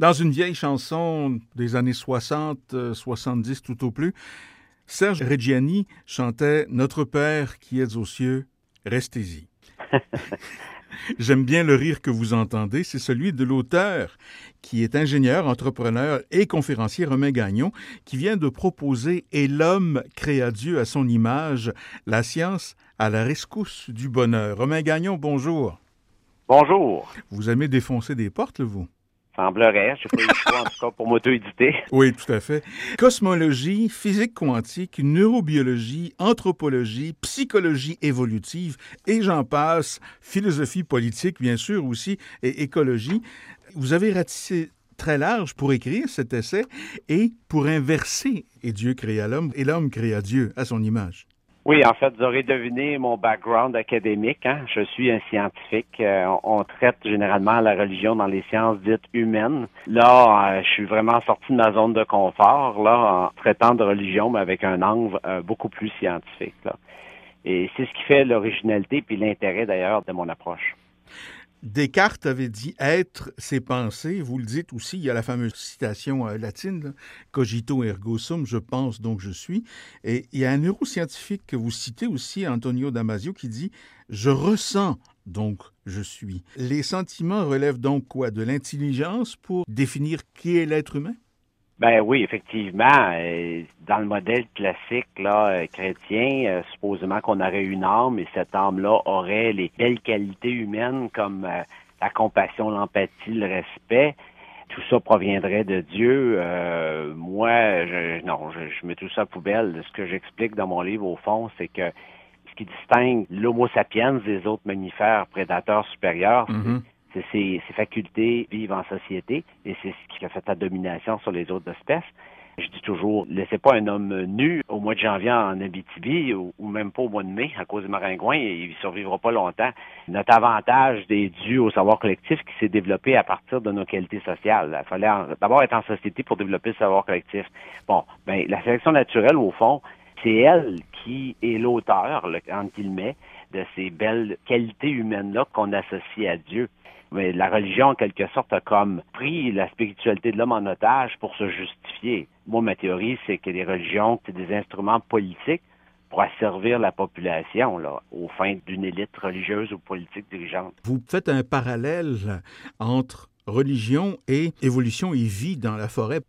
Dans une vieille chanson des années 60, 70 euh, tout au plus, Serge Reggiani chantait Notre Père qui es aux cieux, restez-y. J'aime bien le rire que vous entendez, c'est celui de l'auteur qui est ingénieur, entrepreneur et conférencier Romain Gagnon, qui vient de proposer Et l'homme créa Dieu à son image, la science à la rescousse du bonheur. Romain Gagnon, bonjour. Bonjour. Vous aimez défoncer des portes, vous? Semblerait. Je pas eu le choix, en tout cas, pour m'auto-éditer. Oui, tout à fait. Cosmologie, physique quantique, neurobiologie, anthropologie, psychologie évolutive, et j'en passe, philosophie politique, bien sûr, aussi, et écologie. Vous avez ratissé très large pour écrire cet essai et pour inverser et Dieu créa l'homme et l'homme créa Dieu à son image. Oui, en fait, vous aurez deviné mon background académique. Hein. Je suis un scientifique. Euh, on traite généralement la religion dans les sciences dites humaines. Là, euh, je suis vraiment sorti de ma zone de confort, là, en traitant de religion, mais avec un angle euh, beaucoup plus scientifique. Là. Et c'est ce qui fait l'originalité puis l'intérêt d'ailleurs de mon approche. Descartes avait dit être ses pensées. Vous le dites aussi, il y a la fameuse citation euh, latine, cogito ergo sum, je pense donc je suis. Et il y a un neuroscientifique que vous citez aussi, Antonio Damasio, qui dit je ressens donc je suis. Les sentiments relèvent donc quoi? De l'intelligence pour définir qui est l'être humain? Ben oui, effectivement. Euh, dans le modèle classique là, euh, chrétien, euh, supposément qu'on aurait une âme et cette âme-là aurait les belles qualités humaines comme la compassion, l'empathie, le respect. Tout ça proviendrait de Dieu. moi, je, non, je, mets tout ça à poubelle. Ce que j'explique dans mon livre, au fond, c'est que ce qui distingue l'Homo sapiens des autres mammifères prédateurs supérieurs, mm-hmm ses, facultés vivent en société et c'est ce qui a fait sa domination sur les autres espèces. Je dis toujours, laissez pas un homme nu au mois de janvier en Abitibi ou, même pas au mois de mai à cause des maringouins, il ne survivra pas longtemps. Notre avantage est dû au savoir collectif qui s'est développé à partir de nos qualités sociales. Il fallait d'abord être en société pour développer le savoir collectif. Bon, ben la sélection naturelle, au fond, c'est elle qui est l'auteur, entre guillemets, de ces belles qualités humaines-là qu'on associe à Dieu mais la religion, en quelque sorte, a comme pris la spiritualité de l'homme en otage pour se justifier. Moi, ma théorie, c'est que les religions, c'est des instruments politiques pour asservir la population là, aux fins d'une élite religieuse ou politique dirigeante. Vous faites un parallèle entre religion et évolution et vie dans la forêt.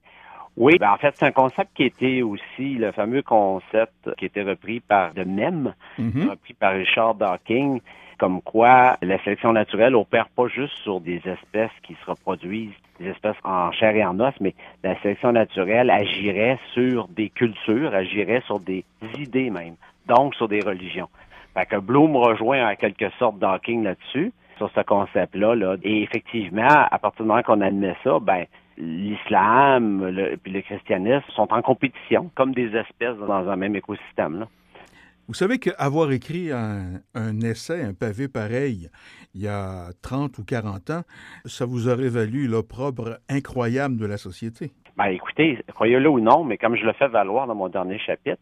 Oui, ben en fait, c'est un concept qui était aussi le fameux concept qui était repris par de même, mm-hmm. repris par Richard Dawkins, comme quoi la sélection naturelle opère pas juste sur des espèces qui se reproduisent, des espèces en chair et en os, mais la sélection naturelle agirait sur des cultures, agirait sur des idées même, donc sur des religions. Fait que Bloom rejoint en quelque sorte Dawkins là-dessus, sur ce concept-là. Là. Et effectivement, à partir du moment qu'on admet ça, ben l'islam et le christianisme sont en compétition, comme des espèces dans un même écosystème. Là. Vous savez qu'avoir écrit un, essai, un pavé pareil, il y a 30 ou 40 ans, ça vous aurait valu l'opprobre incroyable de la société. Ben, écoutez, croyez-le ou non, mais comme je le fais valoir dans mon dernier chapitre,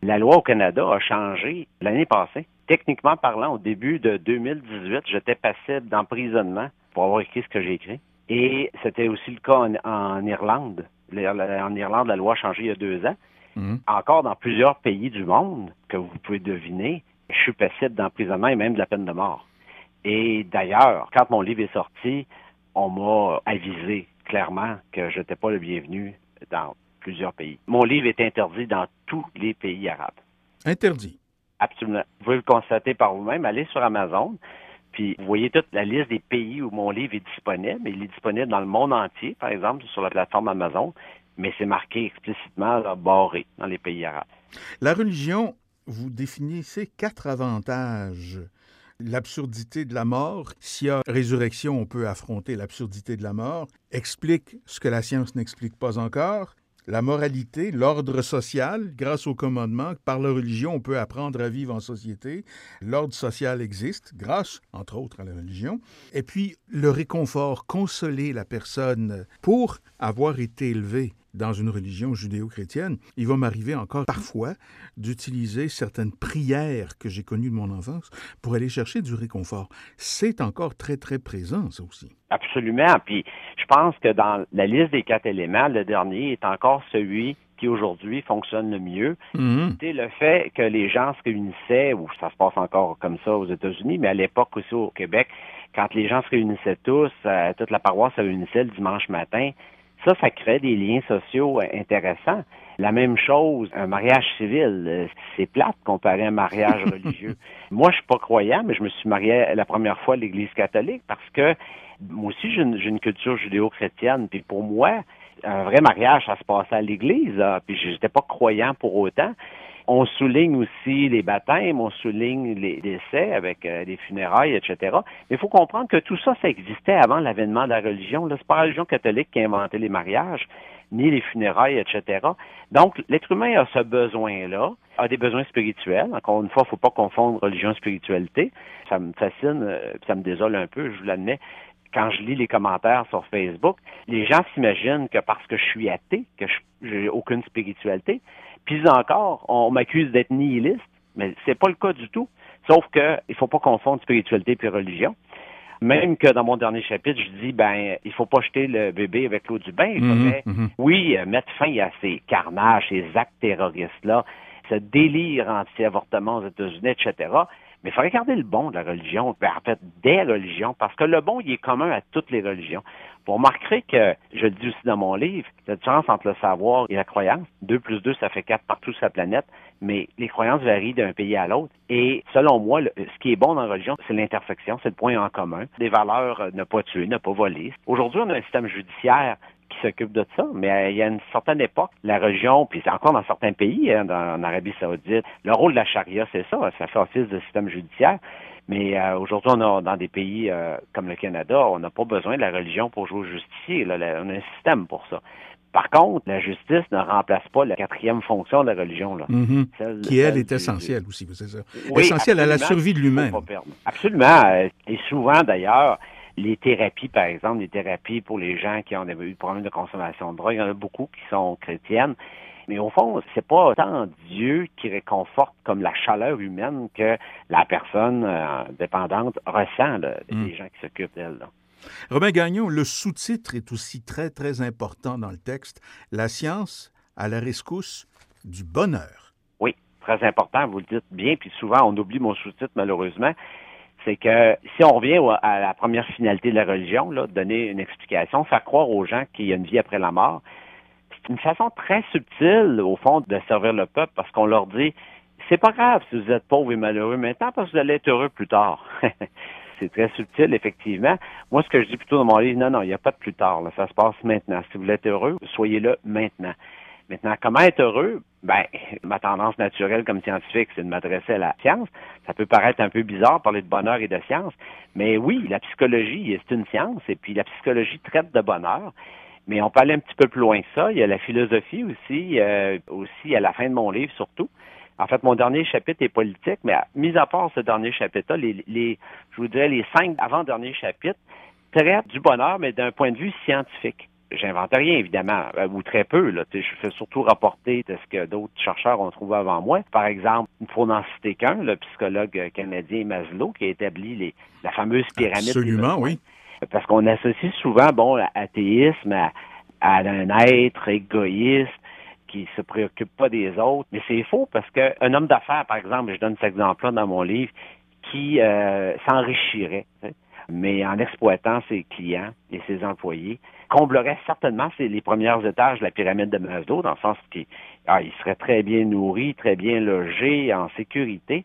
la loi au Canada a changé l'année passée. Techniquement parlant, au début de 2018, j'étais passible d'emprisonnement pour avoir écrit ce que j'ai écrit. Et c'était aussi le cas en, en Irlande. En Irlande, la loi a changé il y a deux ans. Mhm. Encore dans plusieurs pays du monde, que vous pouvez deviner, je suis passible d'emprisonnement et même de la peine de mort. Et d'ailleurs, quand mon livre est sorti, on m'a avisé clairement que je n'étais pas le bienvenu dans plusieurs pays. Mon livre est interdit dans tous les pays arabes. Interdit? Absolument. Vous pouvez le constater par vous-même. Allez sur Amazon, puis vous voyez toute la liste des pays où mon livre est disponible. Il est disponible dans le monde entier, par exemple, sur la plateforme Amazon mais c'est marqué explicitement là, barré dans les pays arabes. La religion, vous définissez quatre avantages. L'absurdité de la mort, s'il y a résurrection, on peut affronter l'absurdité de la mort, explique ce que la science n'explique pas encore, la moralité, l'ordre social, grâce au commandement, par la religion, on peut apprendre à vivre en société. L'ordre social existe, grâce, entre autres, à la religion. Et puis, le réconfort, consoler la personne pour avoir été élevé dans une religion judéo-chrétienne, il va m'arriver encore parfois d'utiliser certaines prières que j'ai connues de mon enfance pour aller chercher du réconfort. C'est encore très, très présent, ça aussi. Absolument. Puis je pense que dans la liste des quatre éléments, le dernier est encore celui qui aujourd'hui fonctionne le mieux. Mhm. C'est le fait que les gens se réunissaient, ou ça se passe encore comme ça aux États-Unis, mais à l'époque aussi au Québec, quand les gens se réunissaient tous, euh, toute la paroisse se réunissait le dimanche matin, ça, ça crée des liens sociaux euh, intéressants. La même chose, un mariage civil, euh, c'est plate comparé à un mariage religieux. Moi, je suis pas croyant, mais je me suis marié la première fois à l'Église catholique parce que moi aussi, j'ai une, culture judéo-chrétienne. Puis pour moi, un vrai mariage, ça se passait à l'Église. Puis j'étais pas croyant pour autant. On souligne aussi les baptêmes, on souligne les décès avec euh, les funérailles, etc. Mais il faut comprendre que tout ça, ça existait avant l'avènement de la religion. C'est pas la religion catholique qui a inventé les mariages, ni les funérailles, etc. Donc, l'être humain a ce besoin-là, a des besoins spirituels. Encore une fois, il faut pas confondre religion et spiritualité. Ça me fascine, euh, ça me désole un peu, je vous l'admets quand je lis les commentaires sur Facebook, les gens s'imaginent que parce que je suis athée, que je j'ai aucune spiritualité. Puis encore, on m'accuse d'être nihiliste, mais c'est pas le cas du tout. Sauf que il faut pas confondre spiritualité et religion. Même que dans mon dernier chapitre, je dis ben il faut pas jeter le bébé avec l'eau du bain. Il Mhm, faudrait, mhm. oui, euh, mettre fin à ces carnages, ces actes terroristes-là, ce délire anti-avortement aux États-Unis, etc. Mais il faut regarder le bon de la religion, ben, en fait, des religions, parce que le bon, il est commun à toutes les religions. Vous remarquerez que, je le dis aussi dans mon livre, la différence entre le savoir et la croyance, 2 plus 2, ça fait 4 partout sur la planète, mais les croyances varient d'un pays à l'autre. Et selon moi, ce qui est bon dans la religion, c'est l'intersection, c'est le point en commun. Des valeurs, euh, ne pas tuer, ne pas voler. Aujourd'hui, on a un système judiciaire qui s'occupe de ça, mais euh, il y a une certaine époque, la religion, puis c'est encore dans certains pays, hein, dans, en Arabie Saoudite, le rôle de la charia, c'est ça, ça fait office de système judiciaire. Mais euh, aujourd'hui, on a dans des pays euh, comme le Canada, on n'a pas besoin de la religion pour jouer au justicier. Là, Là, on a un système pour ça. Par contre, la justice ne remplace pas la quatrième fonction de la religion. Là. Mhm. Celle- Qui, elle, est du- essentielle aussi, c'est ça. Oui, essentielle à la survie de l'humain. Absolument. Et souvent, d'ailleurs, les thérapies, par exemple, les thérapies pour les gens qui ont eu des problèmes de consommation de drogue, il y en a beaucoup qui sont chrétiennes. Mais au fond, c'est pas tant Dieu qui réconforte comme la chaleur humaine que la personne euh, dépendante ressent, là, Mm. les gens qui s'occupent d'elle. Robin Gagnon, le sous-titre est aussi très, très important dans le texte. La science à la rescousse du bonheur. Oui, très important, vous le dites bien, puis souvent on oublie mon sous-titre malheureusement. C'est que si on revient à la première finalité de la religion, là, donner une explication, faire croire aux gens qu'il y a une vie après la mort, c'est une façon très subtile, au fond, de servir le peuple parce qu'on leur dit c'est pas grave si vous êtes pauvre et malheureux maintenant parce que vous allez être heureux plus tard. c'est très subtil, effectivement. Moi, ce que je dis plutôt dans mon livre, non, non, il n'y a pas de plus tard. Ça se passe maintenant. Si vous être heureux, soyez là maintenant. Maintenant, comment être heureux? Ben, ma tendance naturelle comme scientifique, c'est de m'adresser à la science. Ça peut paraître un peu bizarre parler de bonheur et de science, mais oui, la psychologie, c'est une science, et puis la psychologie traite de bonheur. Mais on peut aller un petit peu plus loin que ça. Il y a la philosophie aussi, euh, aussi à la fin de mon livre surtout. En fait, mon dernier chapitre est politique, mais mis à part ce dernier chapitre-là, les, les, je vous dirais les cinq avant-derniers chapitres traitent du bonheur, mais d'un point de vue scientifique. J'invente rien, évidemment, euh, ou très peu. Là. Je fais surtout rapporter de ce que d'autres chercheurs ont trouvé avant moi. Par exemple, il faut n'en citer qu'un, le psychologue euh, canadien Maslow, qui a établi les, la fameuse pyramide. Absolument, oui. Parce qu'on associe souvent, bon, l'athéisme à, à un être égoïste qui se préoccupe pas des autres. Mais c'est faux parce qu'un homme d'affaires, par exemple, je donne cet exemple-là dans mon livre, qui euh, s'enrichirait, tu sais, mais en exploitant ses clients et ses employés, comblerait certainement les premiers étages de la pyramide de Maslow, dans le sens qu'il ah, serait très bien nourri, très bien logé, en sécurité.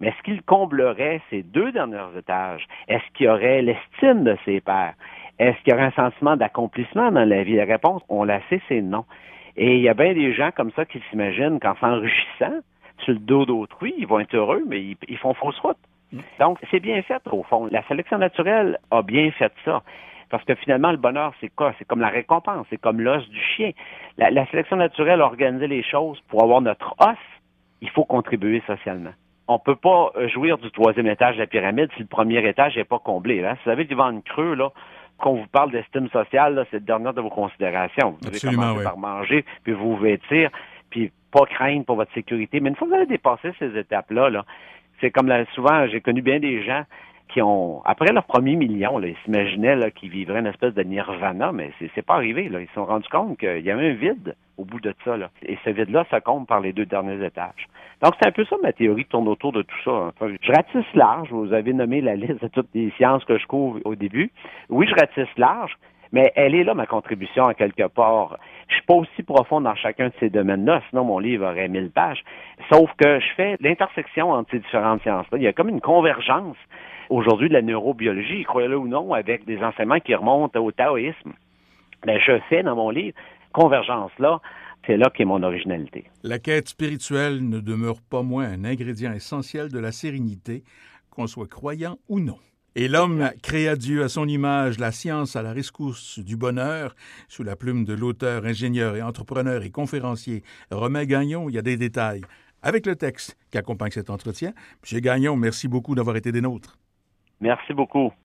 Mais est-ce qu'il comblerait ces deux derniers étages? Est-ce qu'il aurait l'estime de ses pairs? Est-ce qu'il y aurait un sentiment d'accomplissement dans la vie? La réponse, on la sait, c'est non. Et il y a bien des gens comme ça qui s'imaginent qu'en s'enrichissant sur le dos d'autrui, ils vont être heureux, mais ils font fausse route. Donc, c'est bien fait, au fond. La sélection naturelle a bien fait ça. Parce que finalement, le bonheur, c'est quoi? C'est comme la récompense, c'est comme l'os du chien. La, la sélection naturelle a organisé les choses pour avoir notre os. Il faut contribuer socialement. On peut pas euh, jouir du troisième étage de la pyramide si le premier étage n'est pas comblé. Hein? Si vous avez du ventre creux, là, Quand vous parle d'estime sociale, c'est le dernier de vos considérations. Vous devez commencer par manger, puis vous vêtir, puis pas craindre pour votre sécurité. Mais une fois que vous avez dépassé ces étapes-là, là, c'est comme souvent, j'ai connu bien des gens qui ont, après leur premier million, ils s'imaginaient qu'ils vivraient une espèce de nirvana, mais c'est, pas arrivé. Ils se sont rendus compte qu'il y avait un vide au bout de ça. Et ce vide-là, ça compte par les deux derniers étages. Donc, c'est un peu ça ma théorie tourne autour de tout ça. je ratisse large. Vous avez nommé la liste de toutes les sciences que je couvre au début. Oui, je ratisse large, mais elle est là, ma contribution, à quelque part. Je suis pas aussi profond dans chacun de ces domaines-là, sinon mon livre aurait mille pages. Sauf que je fais l'intersection entre ces différentes sciences-là. Il y a comme une convergence aujourd'hui de la neurobiologie, croyez-le ou non, avec des enseignements qui remontent au taoïsme. Mais je fais dans mon livre convergence-là. C'est là qu'est mon originalité. La quête spirituelle ne demeure pas moins un ingrédient essentiel de la sérénité, qu'on soit croyant ou non. Et l'homme créa Dieu à son image, la science à la rescousse du bonheur, sous la plume de l'auteur, ingénieur et entrepreneur et conférencier Romain Gagnon, il y a des détails. Avec le texte qui accompagne cet entretien, M. Gagnon, merci beaucoup d'avoir été des nôtres. Merci beaucoup.